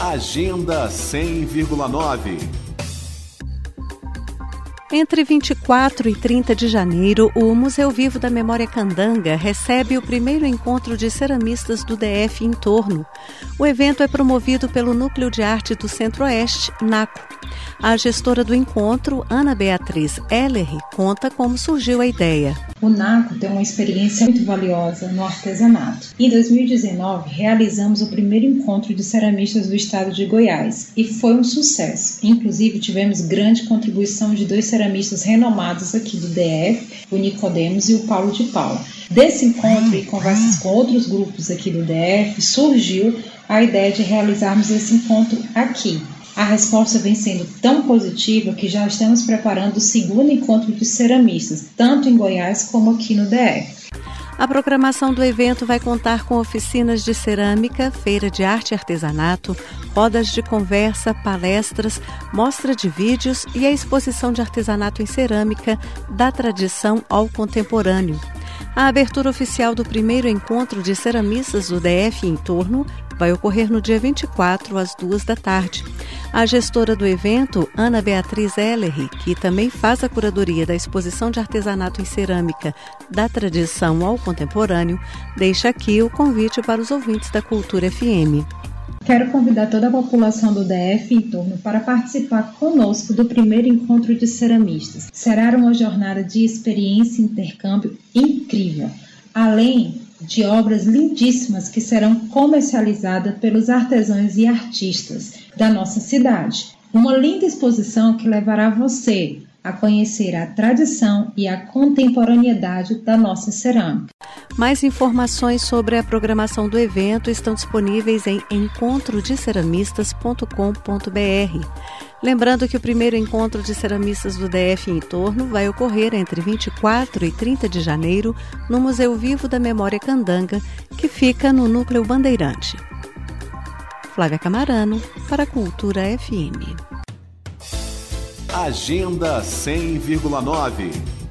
Agenda 100,9 entre 24 e 30 de janeiro, o Museu Vivo da Memória Candanga recebe o primeiro encontro de ceramistas do DF em torno. O evento é promovido pelo Núcleo de Arte do Centro-Oeste, NACO. A gestora do encontro, Ana Beatriz Ellery, conta como surgiu a ideia. O NACO tem uma experiência muito valiosa no artesanato. Em 2019, realizamos o primeiro encontro de ceramistas do estado de Goiás e foi um sucesso. Inclusive, tivemos grande contribuição de dois ceramistas renomados aqui do DF, o Nicodemos e o Paulo de Paula. Desse encontro e conversas com outros grupos aqui do DF, surgiu a ideia de realizarmos esse encontro aqui, a resposta vem sendo tão positiva que já estamos preparando o segundo encontro de ceramistas, tanto em Goiás como aqui no DF. A programação do evento vai contar com oficinas de cerâmica, feira de arte e artesanato, rodas de conversa, palestras, mostra de vídeos e a exposição de artesanato em cerâmica da tradição ao contemporâneo. A abertura oficial do primeiro encontro de ceramistas do DF em torno vai ocorrer no dia 24, às duas da tarde. A gestora do evento, Ana Beatriz Ellery, que também faz a curadoria da exposição de artesanato em cerâmica da tradição ao contemporâneo, deixa aqui o convite para os ouvintes da Cultura FM. Quero convidar toda a população do DF em torno para participar conosco do primeiro encontro de ceramistas. Será uma jornada de experiência e intercâmbio incrível. Além de obras lindíssimas que serão comercializadas pelos artesãos e artistas da nossa cidade. Uma linda exposição que levará você a conhecer a tradição e a contemporaneidade da nossa cerâmica. Mais informações sobre a programação do evento estão disponíveis em encontrodeceramistas.com.br. Lembrando que o primeiro encontro de ceramistas do DF em torno vai ocorrer entre 24 e 30 de janeiro no Museu Vivo da Memória Candanga, que fica no Núcleo Bandeirante. Flávia Camarano, para a Cultura FM. Agenda 100,9